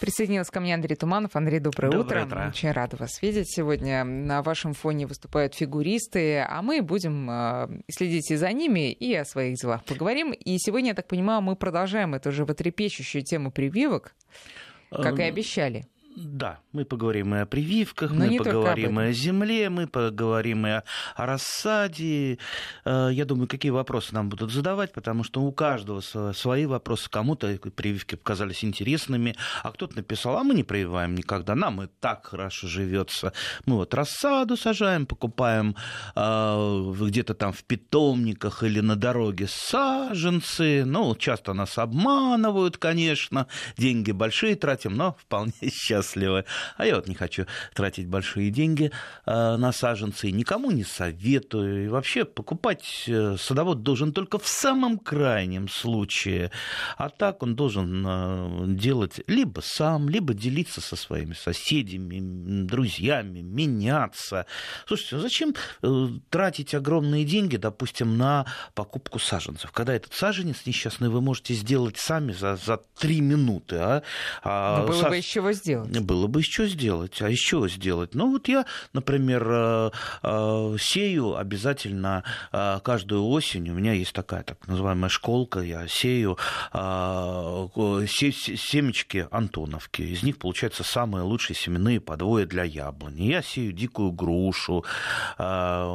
Присоединился ко мне Андрей Туманов. Андрей, доброе, доброе утро. утро. Очень рада вас видеть сегодня. На вашем фоне выступают фигуристы, а мы будем э, следить и за ними, и о своих делах поговорим. И сегодня, я так понимаю, мы продолжаем эту животрепещущую тему прививок, как и Эм, обещали. Да, мы поговорим и о прививках, Но мы поговорим и о земле, мы поговорим и о, о рассаде. Э, Я думаю, какие вопросы нам будут задавать, потому что у каждого сво- свои вопросы. Кому-то прививки показались интересными, а кто-то написал, а мы не прививаем никогда, нам и так хорошо живется. Мы вот рассаду сажаем, покупаем э, где-то там в питомниках или на дороге саженцы. Ну, часто нас обманывают, конечно, деньги большие тратим, но вполне счастливы. А я вот не хочу тратить большие деньги э, на саженцы, никому не советую. И вообще покупать э, садовод должен только в самом крайнем случае. А так он должен э, делать либо сам, либо делиться со своими соседями, друзьями, меняться. Слушайте, ну зачем тратить огромные деньги, допустим, на покупку саженцев? Когда этот саженец несчастный вы можете сделать сами за, за три минуты. А? А Но было са- бы из чего сделать. Было бы еще сделать. А еще сделать? Ну, вот я, например, э, э, сею обязательно э, каждую осень. У меня есть такая так называемая школка. Я сею се- се- семечки Антоновки. Из них получаются самые лучшие семенные подвои для яблони. Я сею дикую грушу. У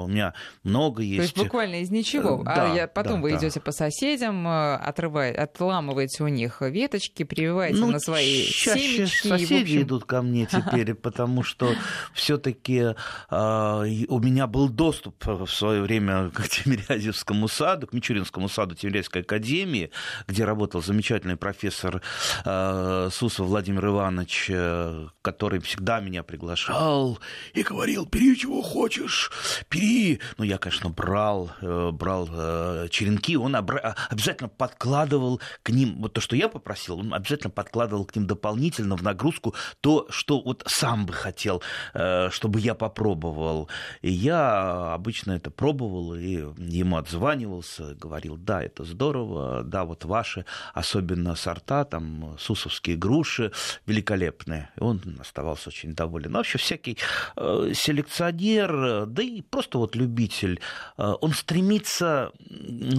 меня много То есть. есть буквально из ничего. А да, я, потом да, вы да. идете по соседям, отрываете, отламываете у них веточки, прививаете на свои Ну, чаще семечки. и, в соседи общем, идут ко мне теперь, потому что все-таки у меня был доступ в свое время к Тимирязевскому саду, к Мичуринскому саду Тимирязевской академии, где работал замечательный профессор э, Сусов Владимир Иванович, э, который всегда меня приглашал и говорил, бери чего хочешь, бери. Ну, я, конечно, брал, э, брал э, черенки, он обра- обязательно подкладывал к ним, вот то, что я попросил, он обязательно подкладывал к ним дополнительно в нагрузку то, что вот сам бы хотел, э, чтобы я попробовал. И я обычно это пробовал, и ему отзванивался, говорил, да, это здорово, да, вот ваши, особенно сорта, там, сусовские груши, великолепные. И он оставался очень доволен. Вообще, всякий э, селекционер, да и просто вот любитель, э, он стремится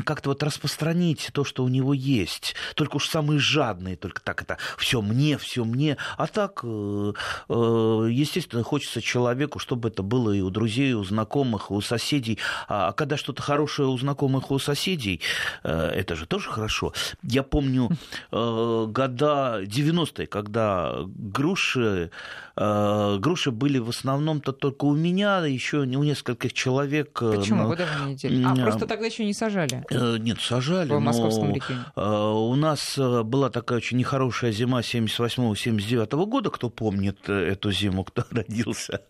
как-то вот распространить то, что у него есть. Только уж самые жадные, только так это все мне, все мне. А так, э, э, естественно, хочется человеку, чтобы это было и у друзей, и у знакомых, и у соседей. А а когда что-то хорошее у знакомых, и у соседей, э, это же тоже хорошо. Я помню года 90-е, когда груши, груши были в основном-то только у меня, еще у нескольких человек. Почему? Вы даже не неделю. А, просто тогда еще не сажали Нет, сажали, в московском э, у нас была такая очень нехорошая зима 78-79 года, кто помнит э, эту зиму, кто родился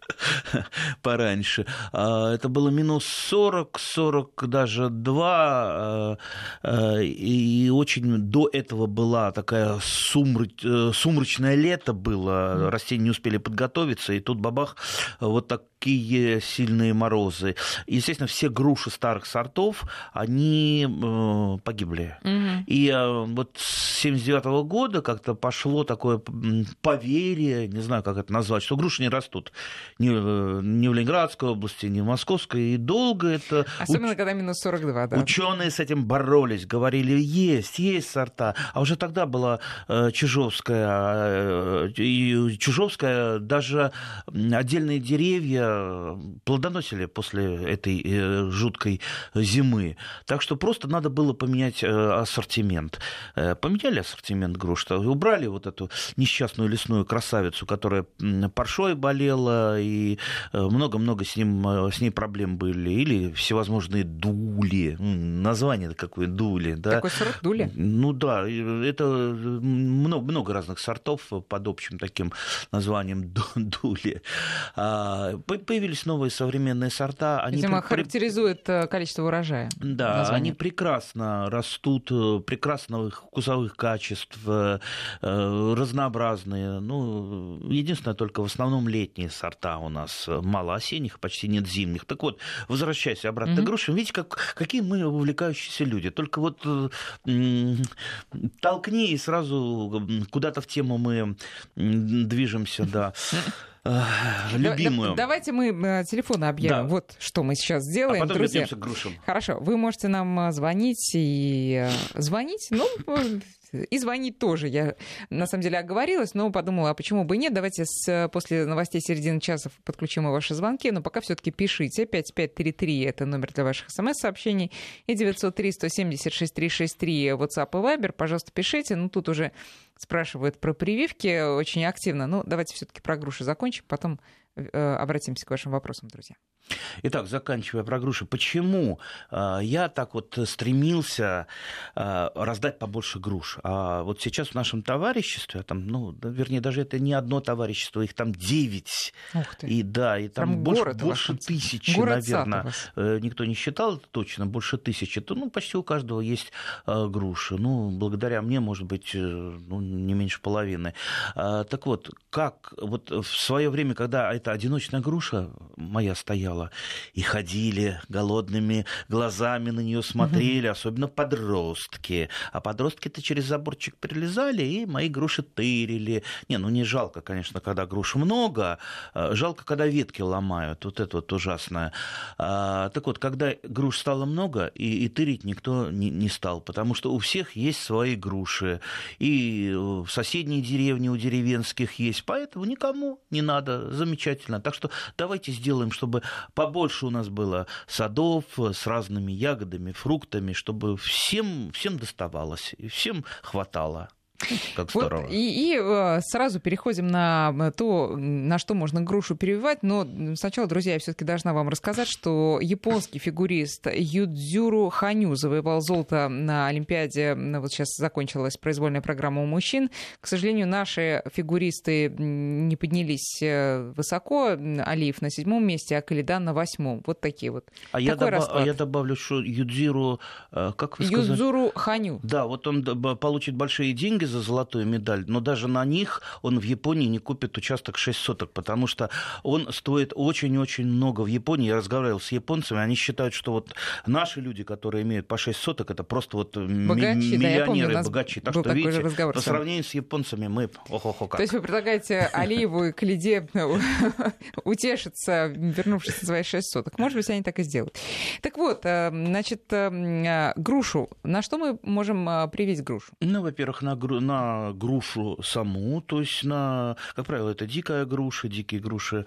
пораньше. А, Это было минус 40, 40 даже 2, э, э, и очень до этого была такая сумрач- сумрачное лето было, растения не успели подготовиться, и тут бабах, вот такие сильные морозы. Естественно, все груши старых сортов, они э, погибли. Мгм. И э, вот с 79 года как-то пошло такое м, поверье, не знаю, как это назвать, что груши не растут ни, ни в Ленинградской области, ни в Московской. И долго это... Особенно, когда минус 42, да. Ученые с этим боролись, говорили, есть, есть сорта. А уже тогда была э, Чижовская, э, и Чижовская даже отдельные деревья плодоносили после этой э, жуткой зимы. Так что просто надо было поменять э, ассортимент. Э, Поменяли ассортимент груш, убрали вот эту несчастную лесную красавицу, которая паршой болела, и э, много-много с, ним, э, с ней проблем были. Или всевозможные дули. Название какое дули, да? Такой сорт дули. Ну да, и это много, много разных сортов под общим таким названием ду- дули. А, по- Появились новые современные сорта. Они Видимо, при- характеризует э, количество урожая. да, название. они прекрасно растут, э, прекрасных вкусовых качеств, э, э, разнообразные. Ну, Ну, единственное, только в основном летние сорта у нас мало осенних, почти нет зимних. Так вот, возвращаясь обратно mm-hmm. к грушам, видите, как, какие мы увлекающиеся люди. Только вот толкни и сразу куда-то в тему мы движемся, да. любимую. Давайте мы э, телефоны объявим. Да. Вот что мы сейчас сделаем, а потом друзья. к грушам. Хорошо, вы можете нам э, звонить и э, звонить. Ну, и звонить тоже. Я, на самом деле, оговорилась, но подумала, а почему бы и нет. Давайте с, после новостей середины часа подключим и ваши звонки. Но пока все таки пишите. 5533 — это номер для ваших смс-сообщений. И 903-170-6363 WhatsApp и Viber. Пожалуйста, пишите. Ну, тут уже спрашивают про прививки очень активно. Ну, давайте все таки про груши закончим, потом Э, обратимся к вашим вопросам, друзья. Итак, заканчивая про груши, почему э, я так вот стремился э, раздать побольше груш? А вот сейчас в нашем товариществе, там, ну, вернее, даже это не одно товарищество, их там девять. И да, и там Прям больше, больше тысячи, город наверное. Никто не считал это точно, больше тысячи. То, ну, почти у каждого есть груши. Ну, благодаря мне, может быть, ну, не меньше половины. Так вот, как вот в свое время, когда это одиночная груша моя стояла, и ходили голодными глазами на нее смотрели, угу. особенно подростки. А подростки-то через заборчик прилезали и мои груши тырили. Не, ну не жалко, конечно, когда груш много, а жалко, когда ветки ломают. Вот это вот ужасное. А, так вот, когда груш стало много, и, и тырить никто не, не стал, потому что у всех есть свои груши. И в соседней деревне у деревенских есть, поэтому никому не надо. Замечательно. Так что давайте сделаем, чтобы побольше у нас было садов с разными ягодами, фруктами, чтобы всем, всем доставалось и всем хватало. Как здорово. Вот, и, и э, сразу переходим на э, то, на что можно грушу перевивать. Но сначала, друзья, я все-таки должна вам рассказать, что японский фигурист Юдзюру Ханю завоевал золото на Олимпиаде. Вот сейчас закончилась произвольная программа у мужчин. К сожалению, наши фигуристы не поднялись э, высоко. Алиев на седьмом месте, а Калидан на восьмом. Вот такие вот. А, я, добав... а я добавлю, что Юдзиру, как вы сказали? Юдзюру Ханю. Да, вот он получит большие деньги за золотую медаль, но даже на них он в Японии не купит участок 6 соток, потому что он стоит очень-очень много в Японии. Я разговаривал с японцами, они считают, что вот наши люди, которые имеют по 6 соток, это просто вот богачи, миллионеры, да, богачи. Так что, видите, разговор по сравнению с японцами мы ох-ох-ох как. То есть вы предлагаете Алиеву и Калиде утешиться, вернувшись на свои 6 соток. Может быть, они так и сделают. Так вот, э, значит, э, э, грушу. На что мы можем привить грушу? Ну, во-первых, на, на грушу саму, то есть на, как правило, это дикая груша, дикие груши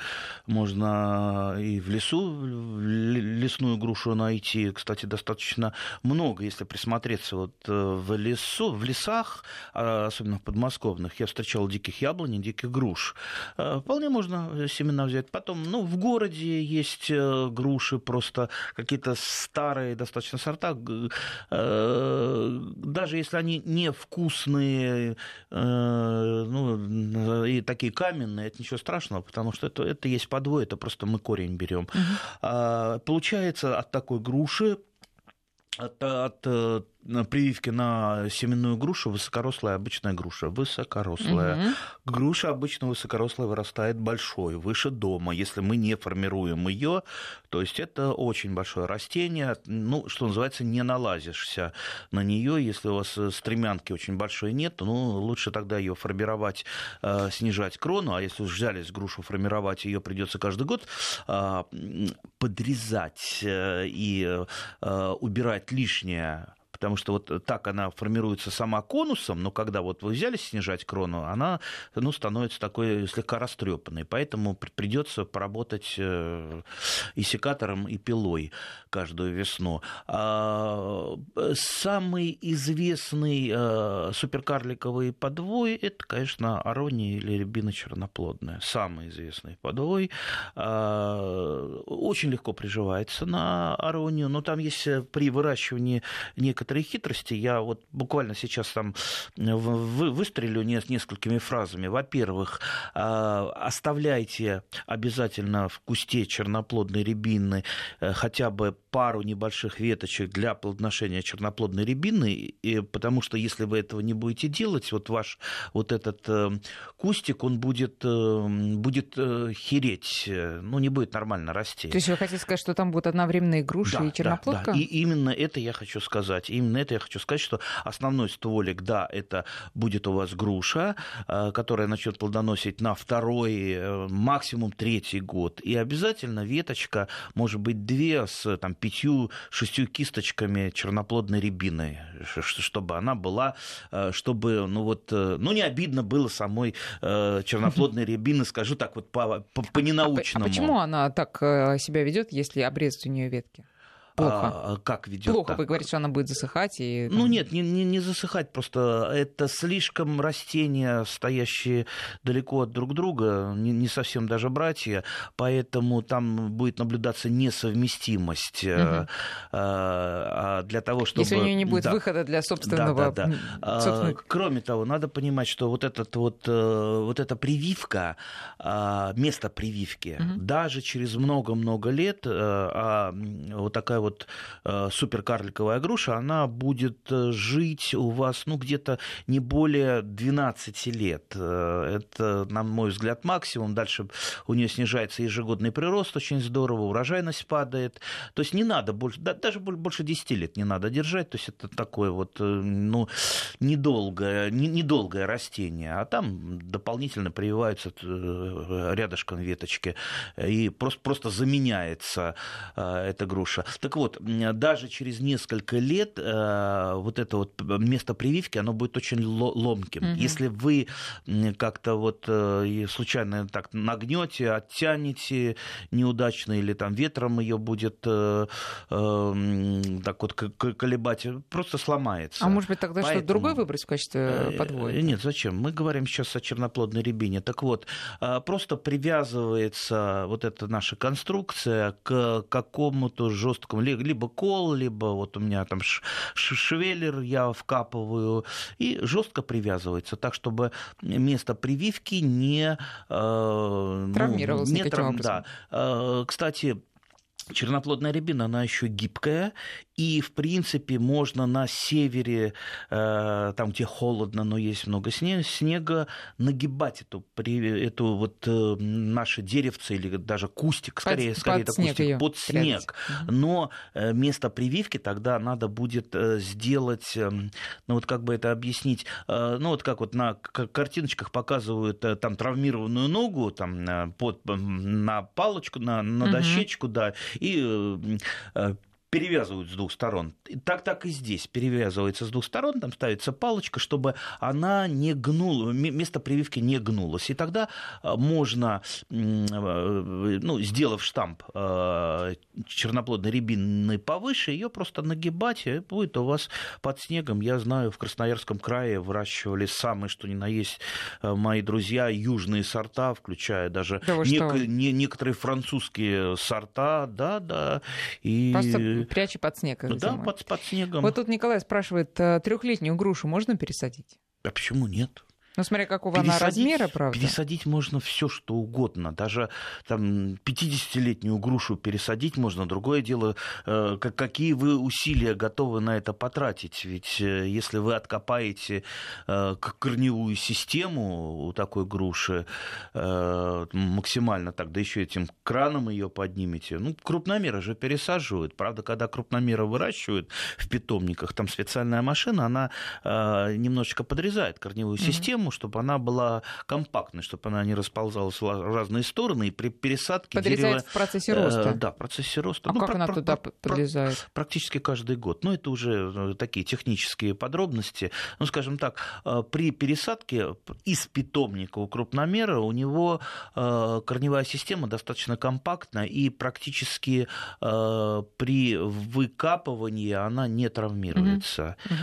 можно и в лесу, лесную грушу найти, кстати, достаточно много, если присмотреться вот э, в лесу, в лесах, а особенно в подмосковных, я встречал диких яблоней, диких груш. Э, вполне можно семена взять. Потом, ну, в городе есть э, груши, просто какие-то старые достаточно сорта, даже если они невкусные, э, ну, и такие каменные, это ничего страшного, потому что это, это есть подвой, это просто мы корень берем. Угу. Получается от такой груши от, от э, прививки на семенную грушу высокорослая обычная груша. Высокорослая. Угу. Груша обычно высокорослая вырастает большой, выше дома. Если мы не формируем ее, то есть это очень большое растение. Ну, что называется, не налазишься на нее. Если у вас стремянки очень большой нет, ну, лучше тогда ее формировать, э, снижать крону. А если взялись грушу формировать, ее придется каждый год э, подрезать и убирать лишнее потому что вот так она формируется сама конусом, но когда вот вы взяли снижать крону, она ну, становится такой слегка растрепанной, поэтому придется поработать э, и секатором, и пилой каждую весну. А самый известный э, суперкарликовый подвой – это, конечно, арония или рябина черноплодная. Самый известный подвой. А, очень легко приживается на аронию, но там есть э, при выращивании некоторые некоторые хитрости. Я вот буквально сейчас там выстрелю несколькими фразами. Во-первых, оставляйте обязательно в кусте черноплодной рябины хотя бы пару небольших веточек для плодоношения черноплодной рябины, и, потому что если вы этого не будете делать, вот ваш вот этот э, кустик, он будет, э, будет э, хереть, ну, не будет нормально расти. То есть вы хотите сказать, что там будут одновременные груши да, и черноплодка? Да, да. И именно это я хочу сказать. Именно это я хочу сказать, что основной стволик, да, это будет у вас груша, которая начнет плодоносить на второй, максимум третий год. И обязательно веточка, может быть, две с там, пятью-шестью кисточками черноплодной рябины, чтобы она была, э, чтобы, ну вот, э, ну не обидно было самой э, черноплодной рябины, скажу так вот по, по, по ненаучному. А, а почему она так себя ведет, если обрезать у нее ветки? Плохо. А, как ведет? Плохо, так? вы говорите, что она будет засыхать. И... Ну нет, не, не, не засыхать, просто это слишком растения, стоящие далеко от друг друга, не, не совсем даже братья, поэтому там будет наблюдаться несовместимость. Угу. А, для того, чтобы... Если у нее не будет да. выхода для собственного... Да, да, да. Собственного... Кроме того, надо понимать, что вот, этот вот, э, вот эта прививка, а, место прививки, угу. даже через много-много лет, э, а вот такая вот э, суперкарликовая груша, она будет э, жить у вас, ну, где-то не более 12 лет. Э, это, на мой взгляд, максимум. Дальше у нее снижается ежегодный прирост очень здорово, урожайность падает. То есть не надо больше, да, даже больше 10 лет не надо держать. То есть это такое вот, ну, недолгое, не, недолгое растение. А там дополнительно прививаются рядышком веточки и просто, просто заменяется эта груша. Так так вот, даже через несколько лет э, вот это вот место прививки, оно будет очень ломким. Угу. Если вы как-то вот э, случайно так нагнете, оттянете неудачно или там ветром ее будет э, так вот колебать, просто сломается. А может быть тогда Поэтому... что-то другое выбрать в качестве подвоя? Нет, зачем? Мы говорим сейчас о черноплодной рябине. Так вот, просто привязывается вот эта наша конструкция к какому-то жесткому либо кол, либо вот у меня там швеллер я вкапываю, и жестко привязывается, так, чтобы место прививки не... Э, Травмировалось ну, не трав... Да. Э, кстати, Черноплодная рябина, она еще гибкая, и, в принципе, можно на севере, э, там, где холодно, но есть много снега, нагибать эту, эту вот э, наше деревце или даже кустик, скорее, под, скорее под это кустик, под снег. Но э, место прививки тогда надо будет сделать, ну вот как бы это объяснить, ну вот как вот на картиночках показывают там травмированную ногу там под, на палочку, на, на дощечку, угу. да, и перевязывают с двух сторон. Так, так и здесь перевязывается с двух сторон, там ставится палочка, чтобы она не гнула, место прививки не гнулось. И тогда а, можно, э, ну, сделав штамп э, черноплодной рябины повыше, ее просто нагибать, и будет у вас под снегом. Я знаю, в Красноярском крае выращивали самые, что ни на есть, э, мои друзья, южные сорта, включая даже да нек- не, некоторые французские сорта, да, да. И... Просто пряча под снег. Ну, да, под, под снегом. Вот тут Николай спрашивает, э, трехлетнюю грушу можно пересадить? А почему нет? Ну, смотря какого пересадить, она размера, правда. Пересадить можно все, что угодно. Даже там 50-летнюю грушу пересадить можно. Другое дело, э, какие вы усилия готовы на это потратить. Ведь э, если вы откопаете э, корневую систему у такой груши максимально так, да еще этим краном ее поднимете, ну, крупномеры же пересаживают. Правда, когда крупномеры выращивают в питомниках, там специальная машина, она немножечко подрезает корневую mm-hmm. систему, систему, чтобы она была компактной, чтобы она не расползалась в разные стороны, и при пересадке Подрезает дерева... в процессе роста? Э, да, в процессе роста. А ну, как про, она про, туда про? Практически каждый год. Но это уже э, такие технические подробности. Ну, скажем так, э, при пересадке из питомника у крупномера у него корневая система достаточно компактная, и практически при выкапывании она не травмируется. Угу.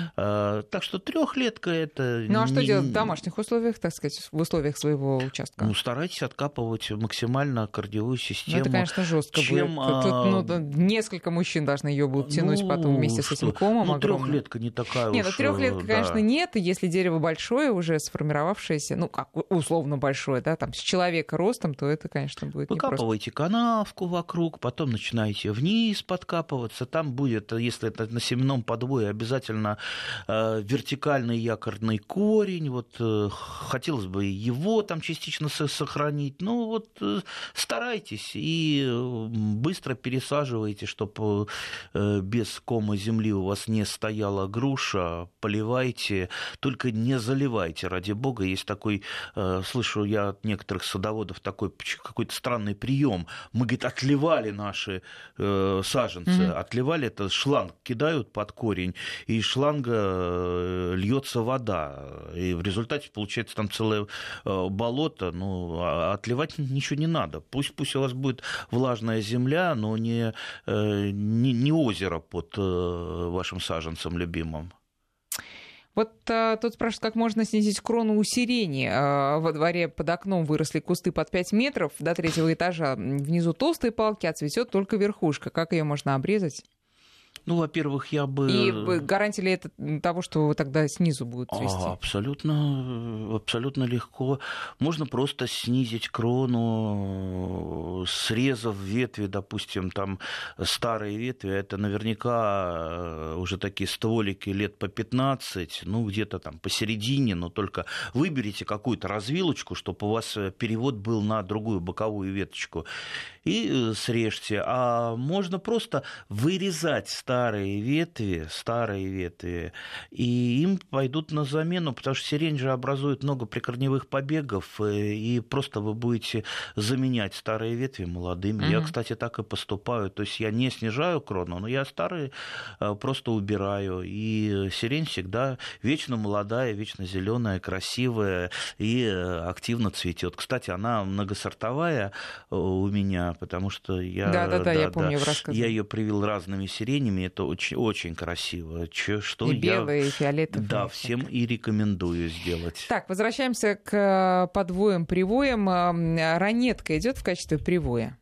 Так что трехлетка это... Ну, а что делать в домашних домашних условиях, так сказать, в условиях своего участка? Ну, старайтесь откапывать максимально корневую систему. Ну, это, конечно, жестко чем, будет. Тут, а... ну, несколько мужчин должны ее будут тянуть ну, потом вместе что? с этим комом. Ну, трехлетка не такая Нет, уж... ну, трехлетка, да. конечно, нет. Если дерево большое, уже сформировавшееся, ну, как условно большое, да, там, с человека ростом, то это, конечно, будет Выкапывайте непросто. канавку вокруг, потом начинаете вниз подкапываться. Там будет, если это на семенном подвое, обязательно э, вертикальный якорный корень. Вот э, хотелось бы его там частично сохранить. Ну, вот э, старайтесь и э, быстро пересаживайте, чтобы э, без кома земли у вас не стояла груша. Поливайте, только не заливайте, ради бога. Есть такой, э, слышу я от некоторых садоводов такой какой-то странный прием. Мы, говорит, отливали наши э, саженцы, mm-hmm. отливали это шланг кидают под корень, и шланга э, льется вода. И в результате получается там целое э, болото. Ну, а отливать ничего не надо. Пусть, пусть у вас будет влажная земля, но не, э, не, не озеро под вашим саженцем любимым. Вот а, тут спрашивают, как можно снизить крону у сирени. А, во дворе под окном выросли кусты под 5 метров до третьего этажа. Внизу толстые палки, а цветет только верхушка. Как ее можно обрезать? Ну, во-первых, я бы... И гарантия ли это того, что тогда снизу будет цвести? А, абсолютно, абсолютно легко. Можно просто снизить крону, срезав ветви, допустим, там старые ветви, это наверняка э, уже такие стволики лет по 15, ну, где-то там посередине, но только выберите какую-то развилочку, чтобы у вас перевод был на другую боковую веточку, и э, срежьте. А можно просто вырезать старые ветви, старые ветви, и им пойдут на замену, потому что сирень же образует много прикорневых побегов, э, и просто вы будете заменять старые ветви молодыми. Угу. Я, кстати, так и поступаю. То есть я не снижаю крону, но я старые э, просто убираю. И сирень всегда вечно молодая, вечно зеленая, красивая и э, активно цветет. Кстати, она многосортовая у меня, потому что я, да, да, да, я помню, да, я ее привил разными сиренями цветами, это очень, очень красиво. Че, что и я... белые, и фиолетовые. Да, всем и рекомендую сделать. Так, возвращаемся к э, подвоям, привоям. Ранетка идет в качестве привоя?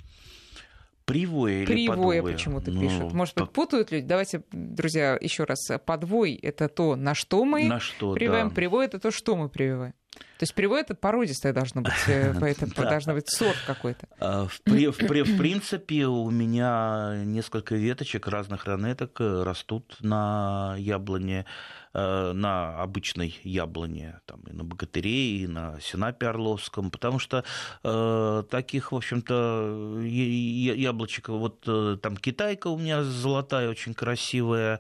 Привое или Привое почему-то ну, пишут. Может быть, путают люди? Давайте, друзья, еще раз. Подвой — это то, на что мы на что, прививаем. Да. Привой — это то, что мы прививаем. То есть привой это породистое должно быть, э, поэтому должно быть сорт какой-то. А, в, принципе, у меня несколько веточек разных ранеток э, растут на яблоне, э, на обычной яблоне, там, и на богатыре, и на сенапе орловском, потому что э, таких, в общем-то, яблочек, вот там китайка у меня золотая, очень красивая,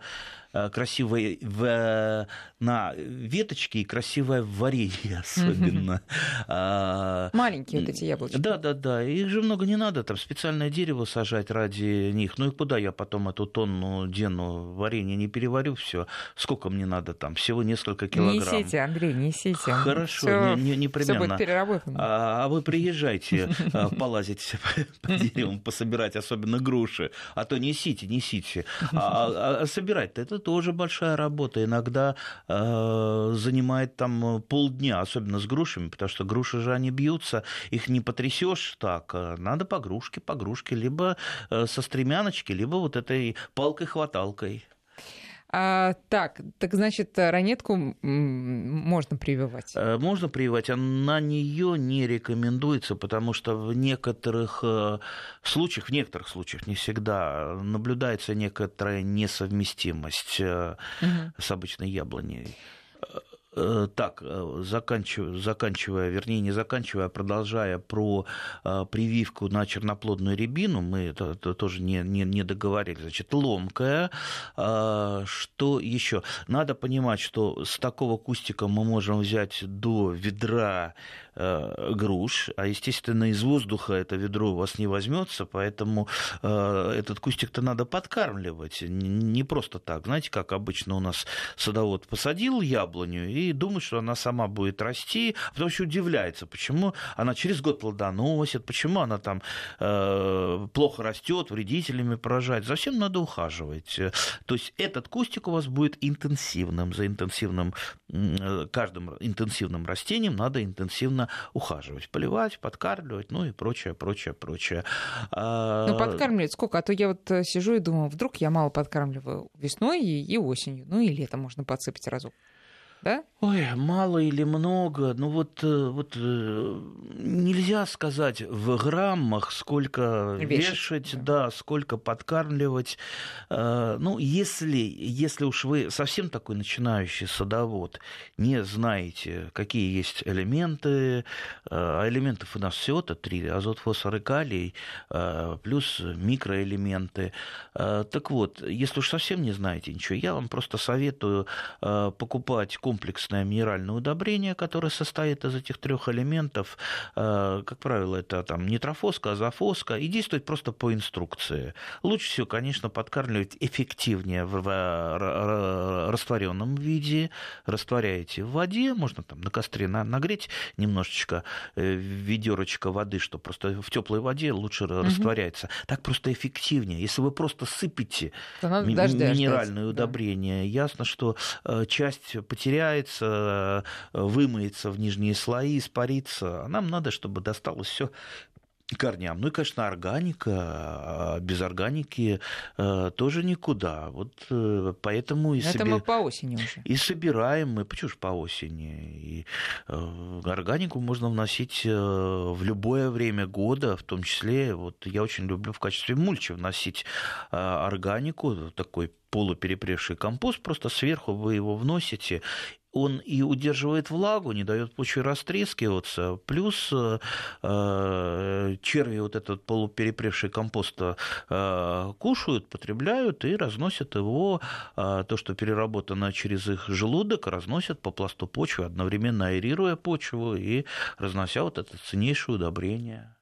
Э, красивая в, на веточке и красивая в варенье особенно. А, Маленькие вот эти яблочки. Да, да, да. Их же много не надо, там специальное дерево сажать ради них. Ну и куда я потом эту тонну дену варенья не переварю все? Сколько мне надо там? Всего несколько килограмм. Не несите, Андрей, не несите. Хорошо, всё, не, не, непременно. Все будет переработано. А, а вы приезжайте а, полазить по деревам, пособирать, особенно груши. А то несите, несите. А, а, а собирать-то это тоже большая работа. Иногда э, занимает там полдня, особенно с грушами, потому что груши же они бьются, их не потрясешь так. А надо по грушке, по грушке, либо э, со стремяночки, либо вот этой палкой-хваталкой. А, так, так значит, ранетку можно прививать? Э, можно прививать, а на нее не рекомендуется, потому что в некоторых э, случаях, в некоторых случаях, не всегда, наблюдается некоторая несовместимость угу. с обычной яблоней. Э, так, э, заканчивая, заканчивая, вернее, не заканчивая, а продолжая про э, прививку на черноплодную рябину, мы это, это тоже не, не, не договорились, значит, ломкая. Что еще? Надо понимать, что с такого кустика мы можем взять до ведра э, груш, а, естественно, из воздуха это ведро у вас не возьмется, поэтому э, этот кустик-то надо подкармливать, не просто так. Знаете, как обычно у нас садовод посадил яблоню и думает, что она сама будет расти, а потом еще удивляется, почему она через год плодоносит, почему она там э, плохо растет, вредителями поражает. За надо ухаживать. То есть этот кустик у вас будет интенсивным. За интенсивным, э, каждым интенсивным растением надо интенсивно ухаживать. Поливать, подкармливать, ну и прочее, прочее, прочее. А, ну, подкармливать сколько? А то я вот э, сижу и думаю, вдруг я мало подкармливаю весной и, осенью. Ну и летом можно подсыпать разок да? Ой, мало или много, ну вот, э, вот э, нельзя сказать в граммах, сколько вешать, вешать да. да, сколько подкармливать. Э, ну, если, если уж вы совсем такой начинающий садовод, не знаете, какие есть элементы, а элементов у нас всего-то три, азот, фосфор и калий, плюс микроэлементы. Так вот, если уж совсем не знаете ничего, я вам просто советую покупать комплексное минеральное удобрение, которое состоит из этих трех элементов. Э, как правило, это там нитрофоска, азофоска, и действует просто по инструкции. Лучше всего, конечно, подкармливать эффективнее в растворенном виде. Растворяете в воде, можно там на костре нагреть немножечко э, ведерочко воды, что просто в теплой воде лучше угу. растворяется. Так просто эффективнее. Если вы просто сыпете минеральное удобрение, да. ясно, что э, часть потеряется потеряется, э, вымоется в нижние слои, испарится. А нам надо, чтобы досталось все корням. Ну и, конечно, органика. А без органики э, тоже никуда. Вот э, поэтому и Это мы по осени уже. И собираем мы, почему же по осени? И органику можно вносить в любое время года, в том числе, вот я очень люблю в качестве мульчи вносить органику, такой полуперепревший компост, просто сверху вы его вносите, он и удерживает влагу, не дает почве растрескиваться, плюс э, э черви вот этот полуперепревший компост э, кушают, потребляют и разносят его, э, то, что переработано через их желудок, разносят по пласту почвы, одновременно аэрируя почву и разнося вот это ценнейшее удобрение.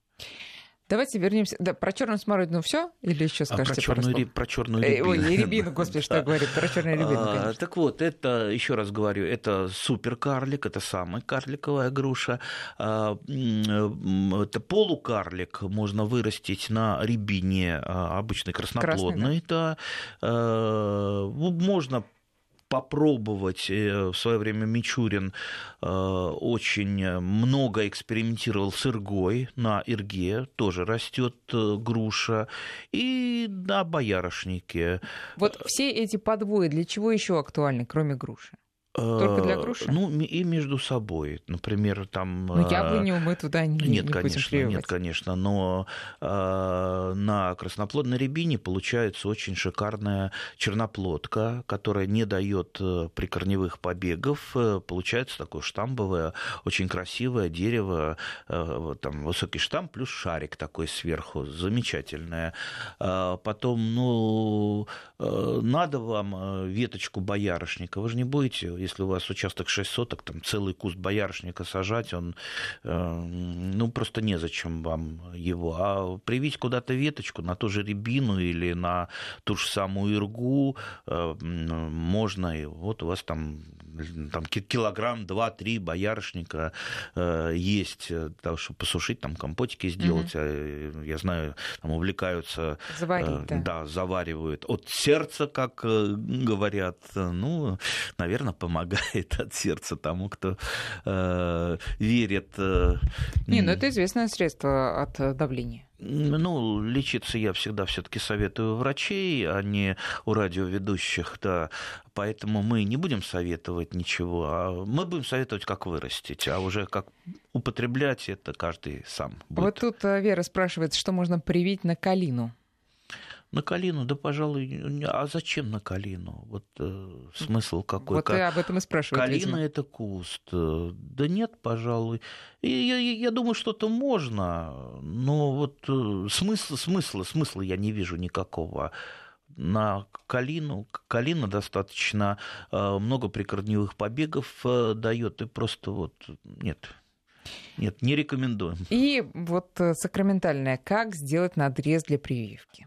Давайте вернемся. Да, про черную смородину все или еще скажете? А про черную, ри, про черную рябину. Ой, рябину, господи, что я говорю, про черную рябину, а, Так вот, это, еще раз говорю, это суперкарлик, это самая карликовая груша. А, это полукарлик можно вырастить на рябине а, обычной красноплодной. Красный, да. Можно попробовать. Э, в свое время Мичурин э, очень много экспериментировал с иргой. На ирге тоже растет э, груша. И на боярышнике. Вот все эти подвои для чего еще актуальны, кроме груши? Только для груши? Ну, и между собой. Например, там... Ну, яблоню мы туда не, нет, не конечно, будем Нет, конечно, но э, на красноплодной рябине получается очень шикарная черноплодка, которая не дает э, прикорневых побегов. Э, получается такое штамбовое, очень красивое дерево, э, там высокий штамп плюс шарик такой сверху, замечательное. А потом, ну, надо вам веточку боярышника, вы же не будете если у вас участок 6 соток, там целый куст боярышника сажать, он, э, ну, просто незачем вам его. А привить куда-то веточку на ту же рябину или на ту же самую иргу э, можно, и вот у вас там там килограмм, два, три боярышника э, есть, э, того, чтобы посушить, там компотики сделать. Угу. Я знаю, там увлекаются, Заварить, э, да. да, заваривают от сердца, как э, говорят. Ну, наверное, помогает от сердца тому, кто э, верит. Э, Не, ну это известное средство от давления. Ну, лечиться я всегда все-таки советую врачей, а не у радиоведущих, да. Поэтому мы не будем советовать ничего, а мы будем советовать, как вырастить, а уже как употреблять это каждый сам будет. Вот тут э, Вера спрашивает, что можно привить на калину. На калину, да, пожалуй, а зачем на калину? Вот э, смысл какой? Вот и об этом и спрашиваю. Калина это куст. Да нет, пожалуй. И я, я думаю, что-то можно, но вот э, смысла, смысла, смысла я не вижу никакого на калину. Калина достаточно э, много прикорневых побегов э, дает, и просто вот нет. Нет, не рекомендуем. И вот сакраментальное. Как сделать надрез для прививки?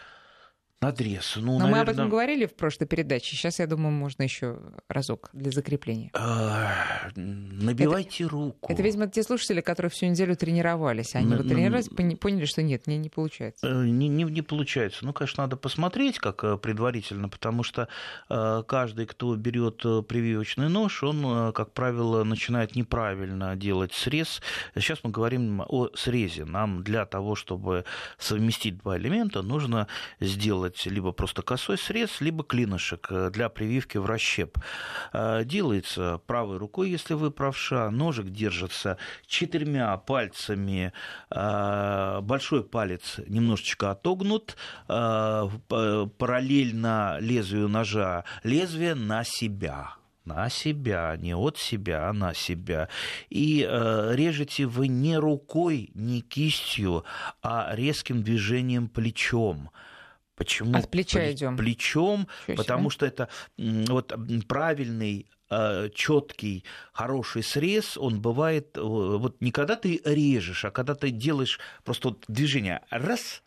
Надрез. Ну, Но наверное... мы об этом говорили в прошлой передаче. Сейчас, я думаю, можно еще разок для закрепления. А, набивайте это, руку. Это, видимо, те слушатели, которые всю неделю тренировались. Они вот тренировались, поняли, что нет, не, не получается. Э, не, не, не получается. Ну, конечно, надо посмотреть, как э, предварительно, потому что э, каждый, кто берет прививочный нож, он, как правило, начинает неправильно делать срез. Сейчас мы говорим о срезе. Нам для того, чтобы совместить два элемента, нужно сделать делать либо просто косой срез, либо клинышек э, для прививки в расщеп. Э, делается правой рукой, если вы правша. Ножик держится четырьмя пальцами. Э, большой палец немножечко отогнут. Параллельно лезвию ножа лезвие на себя на себя, не от себя, а на себя. И э, режете вы не рукой, не кистью, а резким движением плечом. Почему? От плеча идем. Плечом, потому что это вот правильный э, четкий, хороший срез, он бывает э, вот не когда ты режешь, а когда ты делаешь просто вот движение раз,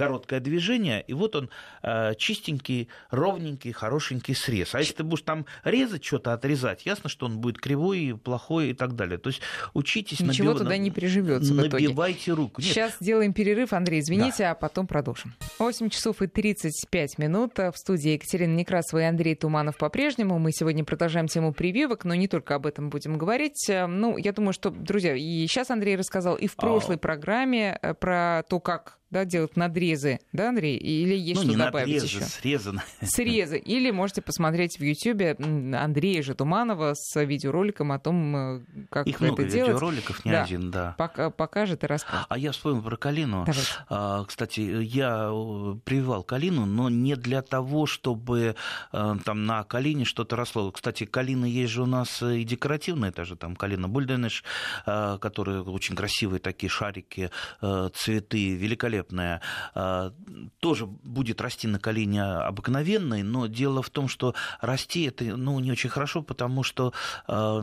короткое движение, и вот он э, чистенький, ровненький, хорошенький срез. А если ты будешь там резать что-то, отрезать, ясно, что он будет кривой, плохой и так далее. То есть учитесь... Ничего набив... туда не приживется Набивайте руку. Нет. Сейчас сделаем перерыв, Андрей, извините, да. а потом продолжим. 8 часов и 35 минут. В студии Екатерина Некрасова и Андрей Туманов по-прежнему. Мы сегодня продолжаем тему прививок, но не только об этом будем говорить. Ну, я думаю, что, друзья, и сейчас Андрей рассказал, и в прошлой а... программе э, про то, как да, делать надрезы, да, Андрей? Или есть ну, что добавить надрезы, еще? срезы. Срезы. Или можете посмотреть в Ютьюбе Андрея Житуманова с видеороликом о том, э, как Их это много делать. видеороликов, не да. один, да. Пок- покажет и расскажет. А я вспомнил про калину. А, кстати, я э, прививал калину, но не для того, чтобы э, там на калине что-то росло. Кстати, калина есть же у нас и декоративная, та же там калина бульденеш, которые очень красивые такие шарики, цветы, великолепные великолепная, а, тоже будет расти на колени обыкновенной, но дело в том, что расти это ну, не очень хорошо, потому что а,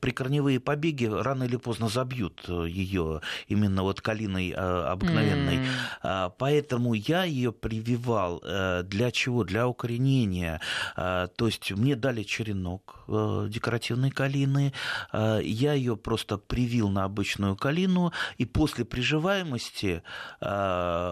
прикорневые побеги рано или поздно забьют ее именно вот калиной а, обыкновенной. Mm. Поэтому я ее прививал э, для чего? Для укоренения. То есть мне дали черенок э, декоративной калины, я ее просто привил на обычную калину, и после приживаемости Э,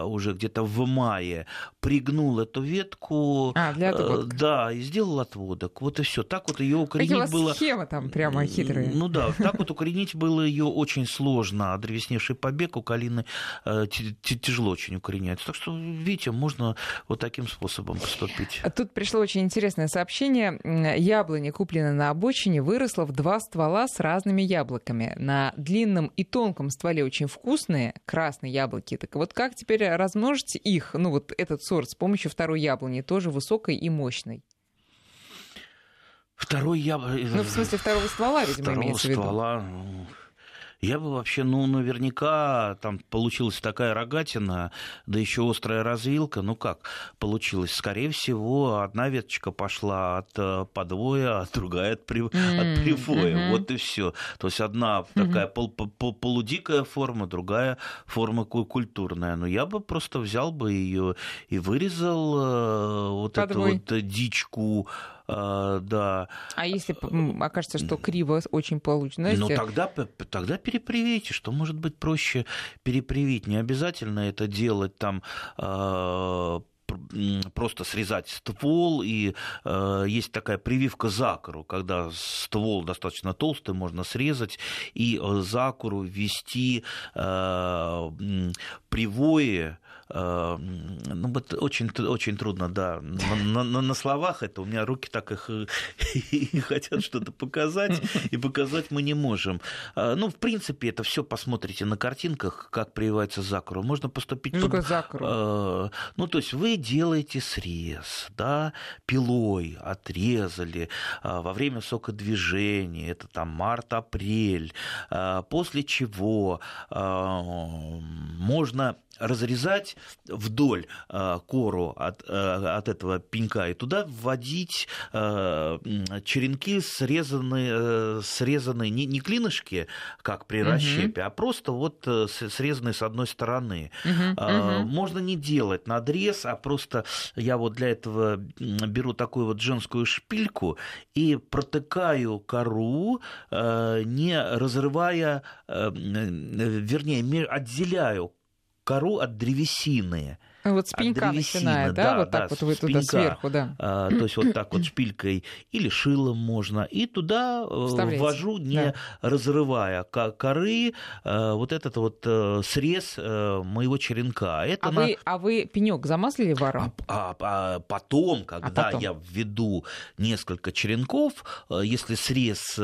уже где-то в мае пригнул эту ветку, а, для отводок. Э, да, и сделал отводок. Вот и все. Так вот ее укоренить Какие у вас было. Схема там прямо хитрые. Ну да, так вот укоренить было ее очень сложно. А древесневший побег у калины э, тяжело очень укореняется. Так что, видите, можно вот таким способом поступить. А тут пришло очень интересное сообщение. Яблоня, купленная на обочине, выросла в два ствола с разными яблоками. На длинном и тонком стволе очень вкусные красные яблоки. Так вот, как теперь размножить их, ну вот этот сорт, с помощью второй яблони, тоже высокой и мощной? Второй яблони... Ну, в смысле второго ствола, видимо, второго имеется в виду. Я бы вообще, ну, наверняка там получилась такая рогатина, да еще острая развилка. Ну как получилось? Скорее всего, одна веточка пошла от э, подвоя, а другая от, при... mm-hmm. от привоя. Mm-hmm. Вот и все. То есть одна mm-hmm. такая пол- полудикая форма, другая форма культурная. Но я бы просто взял бы ее и вырезал э, вот Подвой. эту вот дичку а, да. А если окажется, что криво очень получено? Ну, тогда, тогда перепривейте, что может быть проще перепривить. Не обязательно это делать там а, просто срезать ствол, и э, есть такая прививка закору, когда ствол достаточно толстый, можно срезать, и закору ввести э, привои, ну, вот очень, очень трудно, да. На, на, на словах это у меня руки так их и хотят что-то показать, и показать мы не можем. Э, ну, в принципе, это все посмотрите на картинках, как прививается закору. Можно поступить... Что под... закору? Э, ну, то есть вы делаете срез, да, пилой отрезали во время сокодвижения, это там март-апрель, после чего можно разрезать вдоль э, кору от, э, от этого пенька и туда вводить э, черенки срезанные, срезанные не, не клинышки, как при расщепе, угу. а просто вот срезанные с одной стороны. Угу, угу. Можно не делать надрез, а просто я вот для этого беру такую вот женскую шпильку и протыкаю кору, не разрывая, вернее, отделяю кору от древесины. Вот спинка начиная, да, да, вот так да, вот вы туда сверху, да. А, то есть вот так вот шпилькой или шилом можно. И туда э, Вставляете. ввожу, не да. разрывая коры, э, вот этот вот э, срез моего черенка. Это а, на... вы, а вы пенек замазали варом? А, а, а потом, когда а потом? я введу несколько черенков, если срез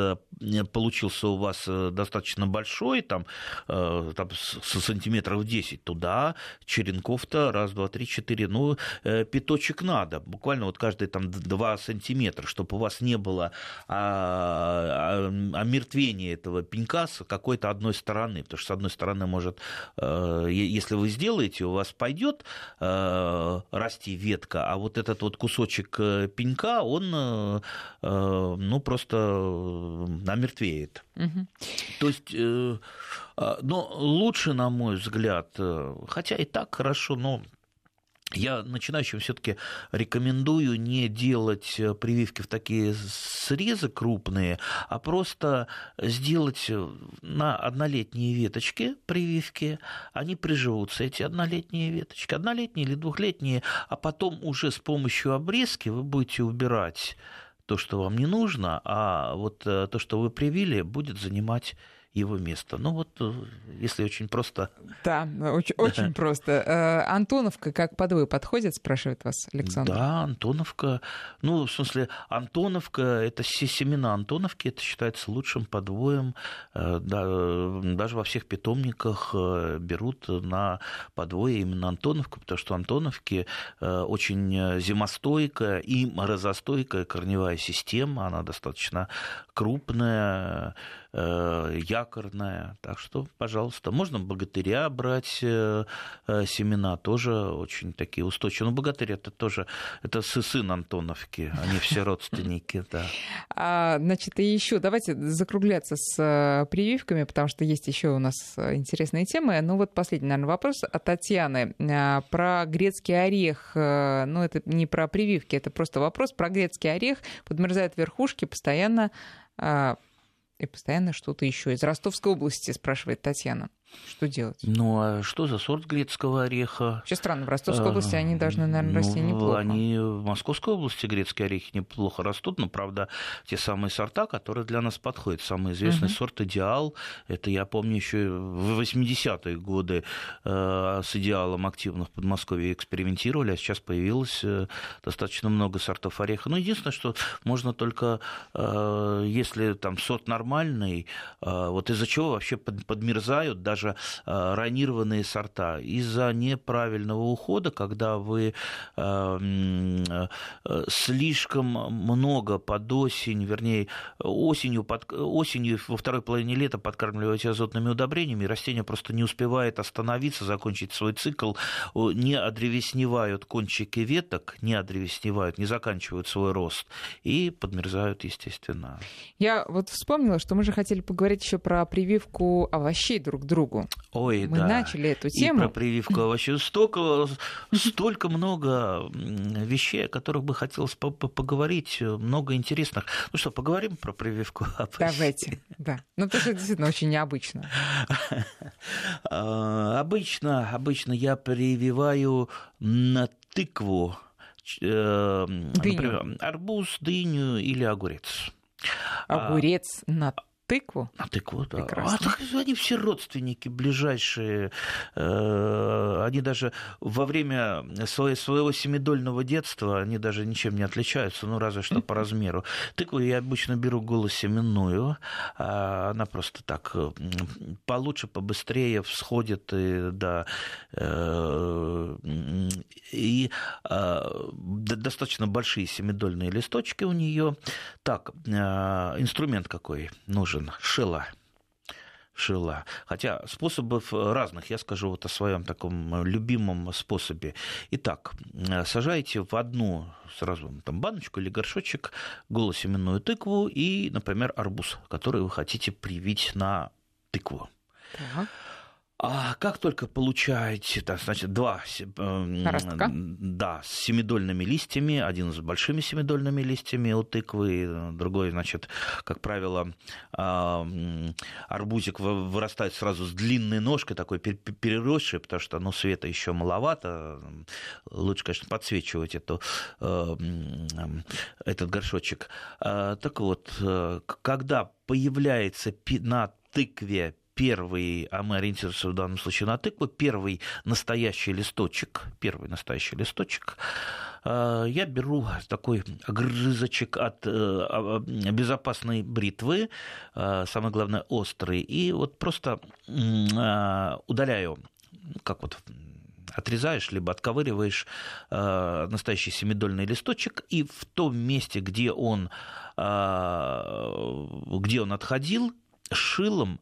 получился у вас достаточно большой, там, там сантиметров 10, туда черенков-то раз раз, два, три, четыре, ну, э, пяточек надо, буквально вот каждый там два сантиметра, чтобы у вас не было а, а, омертвения этого пенька с какой-то одной стороны, потому что с одной стороны может, э, если вы сделаете, у вас пойдет э, расти ветка, а вот этот вот кусочек пенька, он, ну, просто омертвеет. Угу. То есть но лучше, на мой взгляд, хотя и так хорошо, но я начинающим все-таки рекомендую не делать э, прививки в такие срезы крупные, а просто сделать э, на однолетние веточки прививки. Они приживутся, эти однолетние веточки, однолетние или двухлетние, а потом уже с помощью обрезки вы будете убирать то, что вам не нужно, а вот э, то, что вы привили, будет занимать его место. Ну вот, э, если очень просто. Да, очень, очень просто. Э, Антоновка как подвой подходит, спрашивает вас Александр? Да, Антоновка. Ну, в смысле, Антоновка, это все семена Антоновки, это считается лучшим подвоем. Э, да, даже во всех питомниках берут на подвое именно Антоновку, потому что Антоновки очень зимостойкая и морозостойкая корневая система, она достаточно крупная, якорная. Так что, пожалуйста, можно богатыря брать э, э, семена, тоже очень такие устойчивые. Но ну, богатырь это тоже, это сын Антоновки, они все родственники, да. А, значит, и еще давайте закругляться с прививками, потому что есть еще у нас интересные темы. Ну вот последний, наверное, вопрос от Татьяны а, про грецкий орех. Ну это не про прививки, это просто вопрос про грецкий орех. Подмерзают верхушки постоянно а, и постоянно что-то еще. Из Ростовской области, спрашивает Татьяна. Что делать? Ну, а что за сорт грецкого ореха? Вообще странно, в Ростовской области они должны, наверное, расти ну, неплохо. Они в Московской области грецкие орехи неплохо растут, но, правда, те самые сорта, которые для нас подходят. Самый известный угу. сорт «Идеал», это я помню еще в 80-е годы э, с «Идеалом» активно в Подмосковье экспериментировали, а сейчас появилось э, достаточно много сортов ореха. Но единственное, что можно только, э, если там сорт нормальный, вот из-за чего вообще подмерзают даже даже э, ранированные сорта. Из-за неправильного ухода, когда вы э, э, слишком много под осень, вернее, осенью, под, осенью во второй половине лета подкармливаете азотными удобрениями, растение просто не успевает остановиться, закончить свой цикл, не одревесневают кончики веток, не одревесневают, не заканчивают свой рост и подмерзают, естественно. Я вот вспомнила, что мы же хотели поговорить еще про прививку овощей друг другу другу. Ой, Мы да. начали эту тему. И про прививку овощей. Столько, столько много вещей, о которых бы хотелось поговорить, много интересных. Ну что, поговорим про прививку овощей? Давайте, да. Ну, это же действительно очень необычно. А, обычно, обычно я прививаю на тыкву, э, например, арбуз, дыню или огурец. Огурец на тыкву? На тыкву, да. Прекрасно. А, они все родственники ближайшие. Э, они даже во время своего семидольного детства, они даже ничем не отличаются, ну, разве что по размеру. Тыкву я обычно беру голосеменную. А она просто так получше, побыстрее всходит. И, да, э, и достаточно большие семидольные листочки у нее. Так, инструмент какой нужен? Нужен? Шила. шила. Хотя способов разных, я скажу вот о своем таком любимом способе. Итак, сажаете в одну сразу там баночку или горшочек голосеменную тыкву и, например, арбуз, который вы хотите привить на тыкву. Так. А как только получаете, так, значит, два Ростка? да, с семидольными листьями, один с большими семидольными листьями у тыквы, другой, значит, как правило, арбузик вырастает сразу с длинной ножкой, такой переросший, потому что, ну, света еще маловато, лучше, конечно, подсвечивать эту, этот горшочек. А, так вот, э, когда появляется на тыкве первый, а мы ориентируемся в данном случае на тыкву, первый настоящий листочек, первый настоящий листочек, э, я беру такой огрызочек от э, а, безопасной бритвы, э, самое главное острый, и вот просто удаляю, как вот отрезаешь, либо отковыриваешь настоящий семидольный листочек, и в том месте, где он, где он отходил, шилом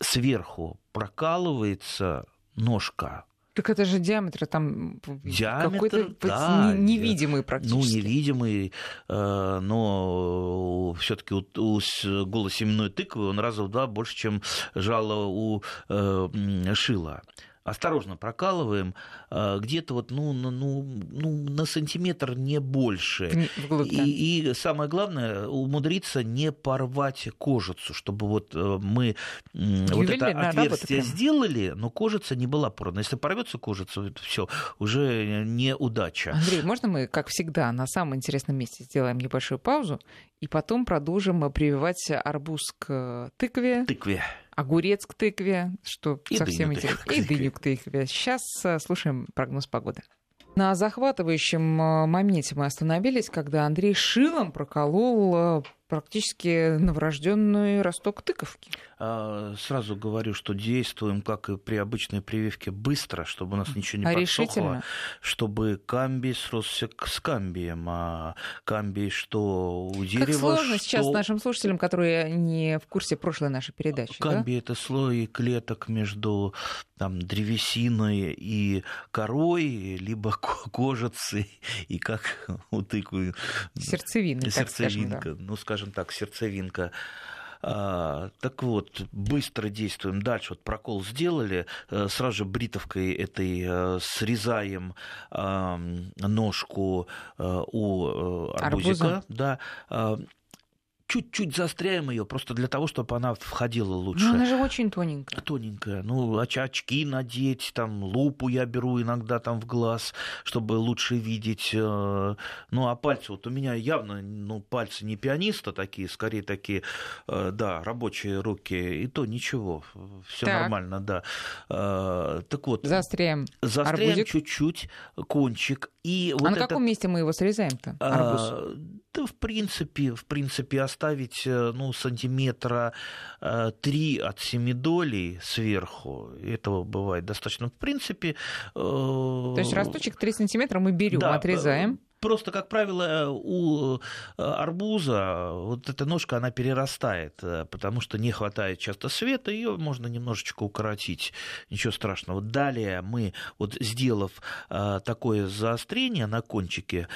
сверху прокалывается ножка. Так это же диаметр там диаметр, какой-то да, невидимый практически. Ну, невидимый, э, но все-таки у, у голосеменной тыквы он раза в два больше, чем жало у э, шила осторожно прокалываем, а, где-то вот, ну, ну, ну, на сантиметр не больше. И, и самое главное, умудриться не порвать кожицу, чтобы вот э, мы вот это отверстие сделали, но кожица не была порвана. Если порвется кожица, все, уже не удача. Андрей, можно мы, как всегда, на самом интересном месте сделаем небольшую паузу и потом продолжим прививать арбуз к тыкве? Тыкве огурец к тыкве, что и совсем интересно. И дыню к тыкве. Сейчас э, слушаем прогноз погоды. На захватывающем э, моменте мы остановились, когда Андрей шилом проколол э, практически новорожденный росток тыковки. А, сразу говорю, что действуем, как и при обычной прививке, быстро, чтобы у нас ничего не а подсохло, чтобы камбий сросся с камбием, а камбий что у дерева, Как сложно что... сейчас нашим слушателям, которые не в курсе прошлой нашей передачи. Камбий да? это слой клеток между там, древесиной и корой, либо кожицей, и как у тыквы... Сердцевины, Сердцевинка, скажем, да. ну, скажем так, сердцевинка. А, так вот, быстро действуем дальше. Вот прокол сделали, э, сразу же бритовкой этой э, срезаем ножку э, у арбузика. Арбуза. Да, чуть-чуть заостряем ее просто для того, чтобы она входила лучше. Но она же очень тоненькая. Тоненькая. Ну, очки надеть, там лупу я беру иногда там в глаз, чтобы лучше видеть. Э, ну, а пальцы, вот у меня явно, ну, пальцы не пианиста такие, скорее такие, э, да, рабочие руки, и то ничего, все нормально, да. Э, так вот. Заостряем. Заостряем чуть-чуть кончик. И а вот на каком месте мы его срезаем-то, арбуз? А, да, в принципе, в принципе, оставить э, ну, сантиметра э, три от семидолей сверху. Этого бывает достаточно. В принципе... Э, То есть росточек 3 сантиметра мы берем, да, отрезаем. Просто, как правило, у арбуза вот эта ножка, она перерастает, потому что не хватает часто света, ее можно немножечко укоротить, ничего страшного. Далее мы, вот сделав такое заострение на кончике,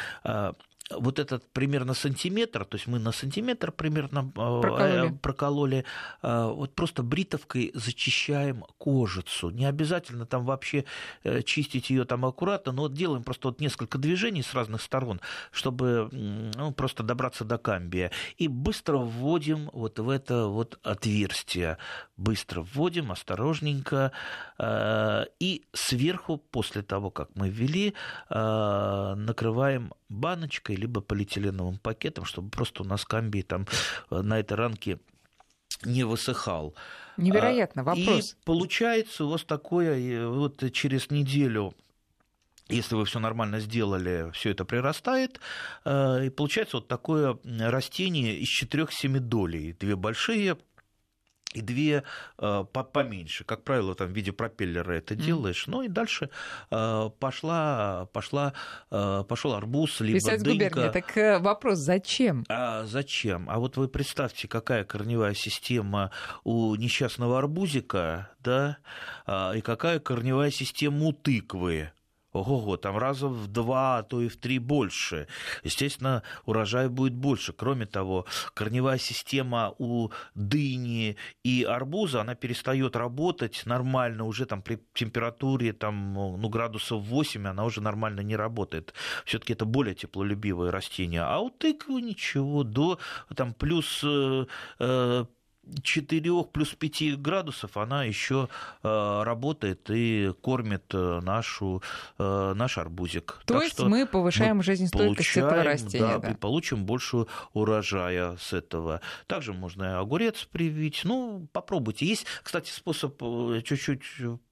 вот этот примерно сантиметр, то есть мы на сантиметр примерно э, прокололи, прокололи э, вот просто бритовкой зачищаем кожицу. Не обязательно там вообще э, чистить ее там аккуратно, но вот делаем просто вот несколько движений с разных сторон, чтобы ну, просто добраться до камбия. И быстро вводим вот в это вот отверстие. Быстро вводим, осторожненько. И сверху, после того, как мы ввели, накрываем баночкой либо полиэтиленовым пакетом, чтобы просто у нас камбий там э, на этой ранке не высыхал. Невероятно, вопрос. И получается у вас такое, вот через неделю если вы все нормально сделали, все это прирастает, э, и получается вот такое растение из четырех семидолей. Две большие и две э, поменьше. Как правило, там в виде пропеллера это делаешь. Mm. Ну и дальше э, пошла, пошла, э, пошел арбуз, либо Писать дынька. Так вопрос, зачем? А зачем? А вот вы представьте, какая корневая система у несчастного арбузика, да, а, и какая корневая система у тыквы. Ого, там раза в два, а то и в три больше. Естественно, урожай будет больше. Кроме того, корневая система у дыни и арбуза, она перестает работать нормально уже там при температуре там, ну, градусов 8, она уже нормально не работает. Все-таки это более теплолюбивое растение. А у тыквы ничего, до там, плюс э, э 4 плюс 5 градусов она еще э, работает и кормит э, нашу, э, наш арбузик. То так есть мы повышаем мы жизнестойкость этого растения. Да, да. И получим больше урожая с этого. Также можно огурец привить. Ну, попробуйте. Есть, кстати, способ чуть-чуть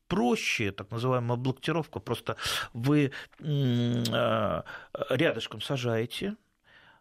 проще, так называемая блоктировка. Просто вы рядышком сажаете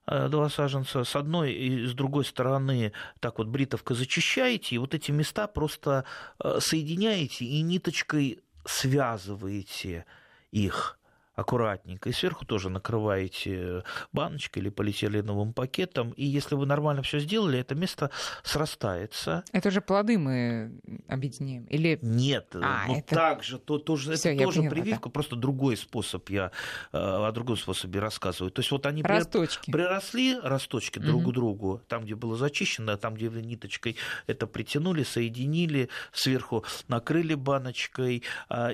два саженца с одной и с другой стороны так вот бритовка зачищаете, и вот эти места просто э, соединяете и ниточкой связываете их аккуратненько. И сверху тоже накрываете баночкой или полиэтиленовым пакетом. И если вы нормально все сделали, это место срастается. Это же плоды мы объединяем? Или... Нет, а, ну это... так же, то, тоже, Всё, это тоже поняла, прививка, да. просто другой способ. Я э, о другом способе рассказываю. То есть вот они росточки. приросли, росточки угу. друг к другу, там, где было зачищено, там, где вы ниточкой это притянули, соединили, сверху накрыли баночкой,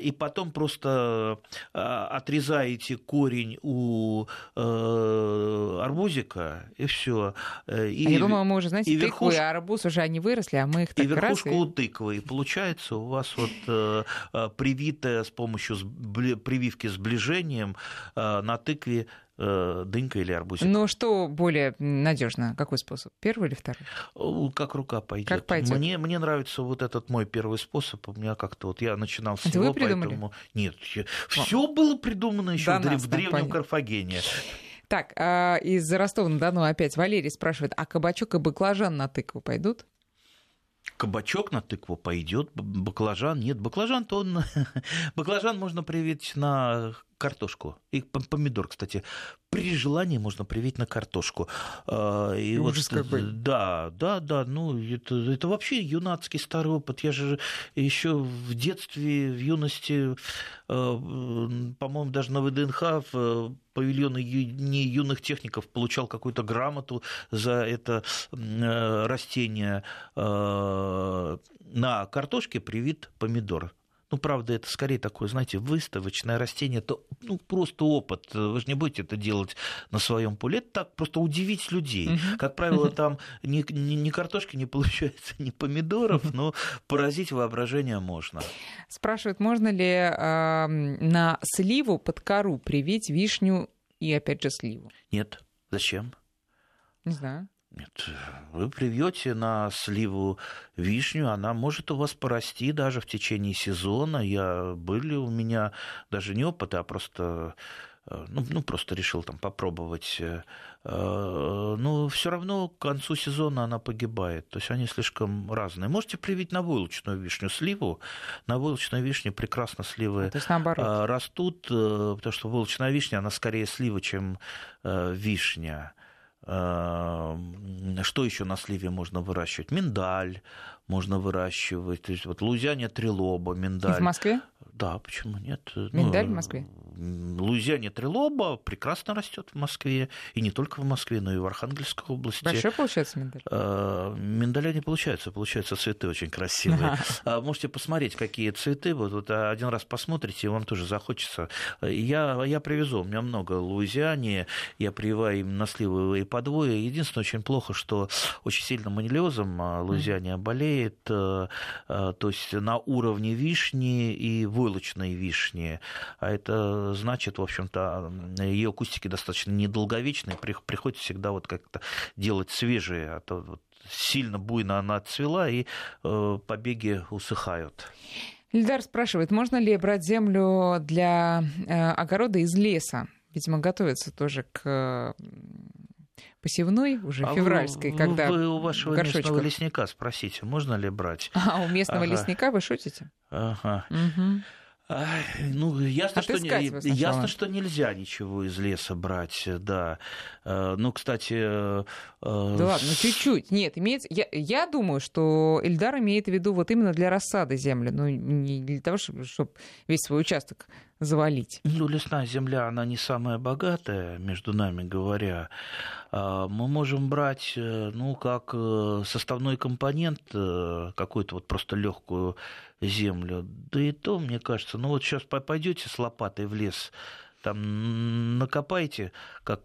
и потом просто отрезали отрезаете корень у э, арбузика, и все. Э, и, а я думаю, мы уже, знаете, и верхуш... и арбуз уже они выросли, а мы их так И верхушку раз... у тыквы. И получается у вас вот э, э привитая с помощью сбли... прививки сближением э, на тыкве Э, дынька или арбузик. Но что более надежно? Какой способ? Первый или второй? Как рука пойдет. Как пойдет. Мне, мне нравится вот этот мой первый способ. У меня как-то вот я начинал с Это него, вы придумали? поэтому... Нет, все было придумано еще в, нас, в древнем понятно. Карфагене. Так, а из Ростова-на-Дону опять Валерий спрашивает, а кабачок и баклажан на тыкву пойдут? Кабачок на тыкву пойдет, баклажан нет. Баклажан-то он... баклажан можно привить на картошку. И помидор, кстати, при желании можно привить на картошку. А, и Ужас вот, какой. Да, да, да. Ну, это, это вообще юнацкий старый опыт. Я же еще в детстве, в юности, а, по-моему, даже на ВДНХ в павильоне не юных техников получал какую-то грамоту за это растение. А, на картошке привит помидор. Ну, правда, это скорее такое, знаете, выставочное растение, это ну, просто опыт. Вы же не будете это делать на своем поле. Это так просто удивить людей. Uh-huh. Как правило, там ни, ни, ни картошки не получается, ни помидоров, но поразить воображение можно. Спрашивают, можно ли э, на сливу под кору привить вишню и, опять же, сливу? Нет. Зачем? Не знаю. Нет, вы привьете на сливу вишню, она может у вас порасти даже в течение сезона. Я были у меня даже не опыты, а просто э, ну, ну просто решил там попробовать. Э, но все равно к концу сезона она погибает. То есть они слишком разные. Можете привить на войлочную вишню сливу. На войлочной вишне прекрасно сливы То есть наоборот. Э, растут, потому что войлочная вишня, она скорее слива, чем вишня. Эм, что еще на сливе можно выращивать? Миндаль можно выращивать. То есть вот Лузяне трилоба, миндаль. И в Москве? Да, почему нет? Миндаль ну, в Москве? Луизиане Трилоба прекрасно растет в Москве, и не только в Москве, но и в Архангельской области. Большой получается миндаль? А, миндаля не получается, получаются цветы очень красивые. А, можете посмотреть, какие цветы, вот, вот один раз посмотрите, и вам тоже захочется. Я, я привезу, у меня много Луизиане, я прививаю им на сливовые подвои. Единственное, очень плохо, что очень сильно манилиозом Луизиане болеет, то есть на уровне вишни и войлочной вишни, а это значит, в общем-то, ее кустики достаточно недолговечные, приходится всегда вот как-то делать свежие, а то вот сильно буйно она отцвела, и э, побеги усыхают. Ильдар спрашивает, можно ли брать землю для э, огорода из леса? Видимо, готовится тоже к посевной, уже а февральской, вы, когда Вы у вашего горшочков. местного лесника спросите, можно ли брать? А у местного Ага. лесника вы шутите? Ага. Мгм. Ну, ясно что, не- ясно, что нельзя ничего из леса брать, да. Э, Ну, кстати... э, Да ладно, ну чуть-чуть. Нет, имеется... Я, я думаю, что Эльдар имеет в виду вот именно для рассады земли, ну не для того, чтобы, чтобы весь свой участок завалить. Ну, лесная земля, она не самая богатая, между нами говоря. А, Мы можем брать, э, ну, как э, составной компонент э, какую-то вот просто легкую землю. Да и то, мне кажется, ну вот сейчас пойдете с лопатой в лес, там накопайте, как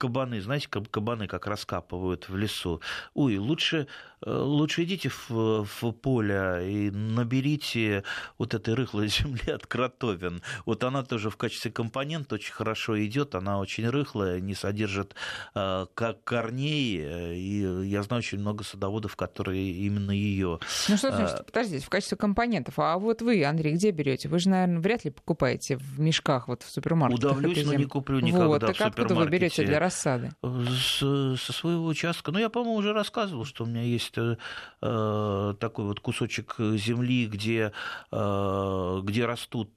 кабаны, знаете, кабаны как раскапывают в лесу. Ой, лучше, лучше идите в, в поле и наберите вот этой рыхлой земли от кротовин. Вот она тоже в качестве компонента очень хорошо идет, она очень рыхлая, не содержит э, как корней, э, и я знаю очень много садоводов, которые именно ее. Ну что А. значит, подождите, в качестве компонентов. А вот вы, Андрей, где берете? Вы же, наверное, вряд ли покупаете в мешках вот в супермаркетах. Удавлюсь, но не куплю никогда Вот, в так откуда вы берете для рассады? С- со своего участка. Ну, я, по-моему, уже рассказывал, что у меня есть э, э, такой вот кусочек земли, где, э, где растут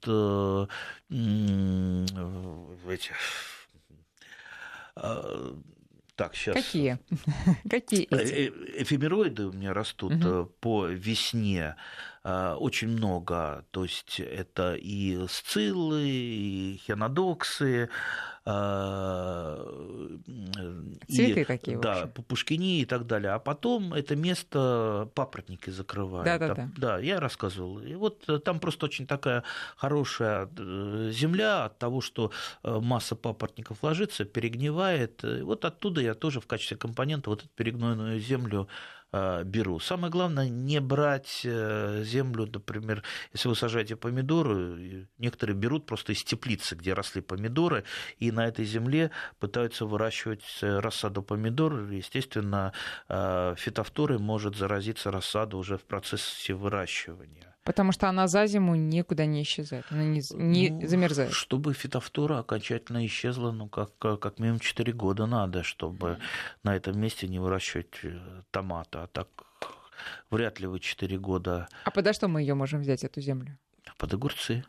эти... так, сейчас. Какие? Какие эти? Эфемероиды у меня растут э, по весне очень много. То есть это и сциллы, и хенодоксы. э, и- Цветы такие, в Да, общем. пупушкини и так далее. А потом это место папоротники закрывают. Да-да-да. Там- Да, я рассказывал. И вот э, там просто очень такая хорошая э, земля от того, что э, масса папоротников ложится, перегнивает. И Вот оттуда я тоже в качестве компонента вот эту перегнойную землю э, беру. Самое главное не брать э, землю, например, если вы сажаете помидоры, некоторые берут просто из теплицы, где росли помидоры, и на этой земле пытаются выращивать э, рассаду помидор. Естественно, э, фитофторой может заразиться рассада уже в процессе выращивания. Потому что она за зиму никуда не исчезает, она не, не Ну, замерзает. Чтобы фитофтора окончательно исчезла, ну, как, как минимум 4 года надо, чтобы на этом месте не выращивать э, томаты. А так вряд ли вы 4 года А подо что мы ее можем взять, эту землю? под огурцы.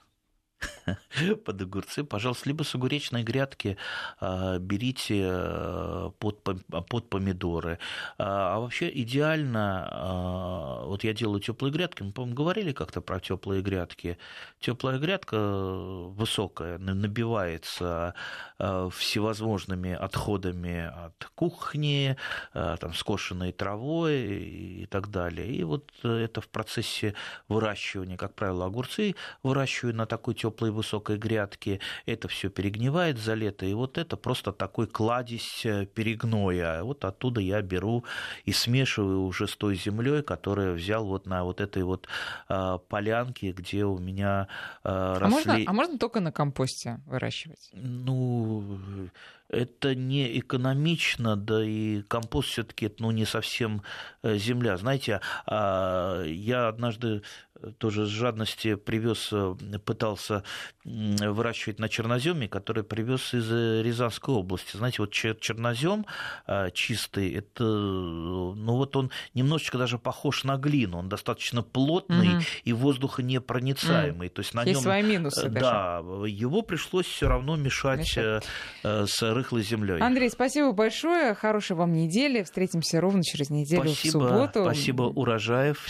Под огурцы, пожалуйста, либо с огуречной грядки а, берите э, под, под помидоры. А а вообще идеально, а, вот я делаю теплые грядки, мы, по-моему, говорили как-то про теплые грядки. Теплая грядка э, высокая, на- набивается э, всевозможными отходами от кухни, там, скошенной травой и так далее. И вот это в процессе выращивания, как правило, огурцы выращиваю на такой теплой высокой грядке, это все перегнивает за лето, и вот это просто такой кладезь э, перегноя. Вот оттуда я беру и смешиваю уже с той землей, которую взял вот на вот этой вот э, полянке, где у меня э, А росли... можно, а можно только на компосте выращивать? Ну, это не экономично, да и компост все-таки ну, не совсем э, земля. Знаете, а, я однажды тоже с жадности привез, э, пытался выращивать на черноземе, который привез из э, Рязанской области. Знаете, вот чер- чернозем а, чистый, это, ну вот он немножечко даже похож на глину, он достаточно плотный Мгм. и воздухонепроницаемый. То есть на Есть нем свои минусы даже. да, его пришлось все равно мешать, Мешать. э, э, с рыхлой землей. Андрей, спасибо большое. Хорошей вам недели. Встретимся ровно через неделю в спасибо, субботу. спасибо, урожаев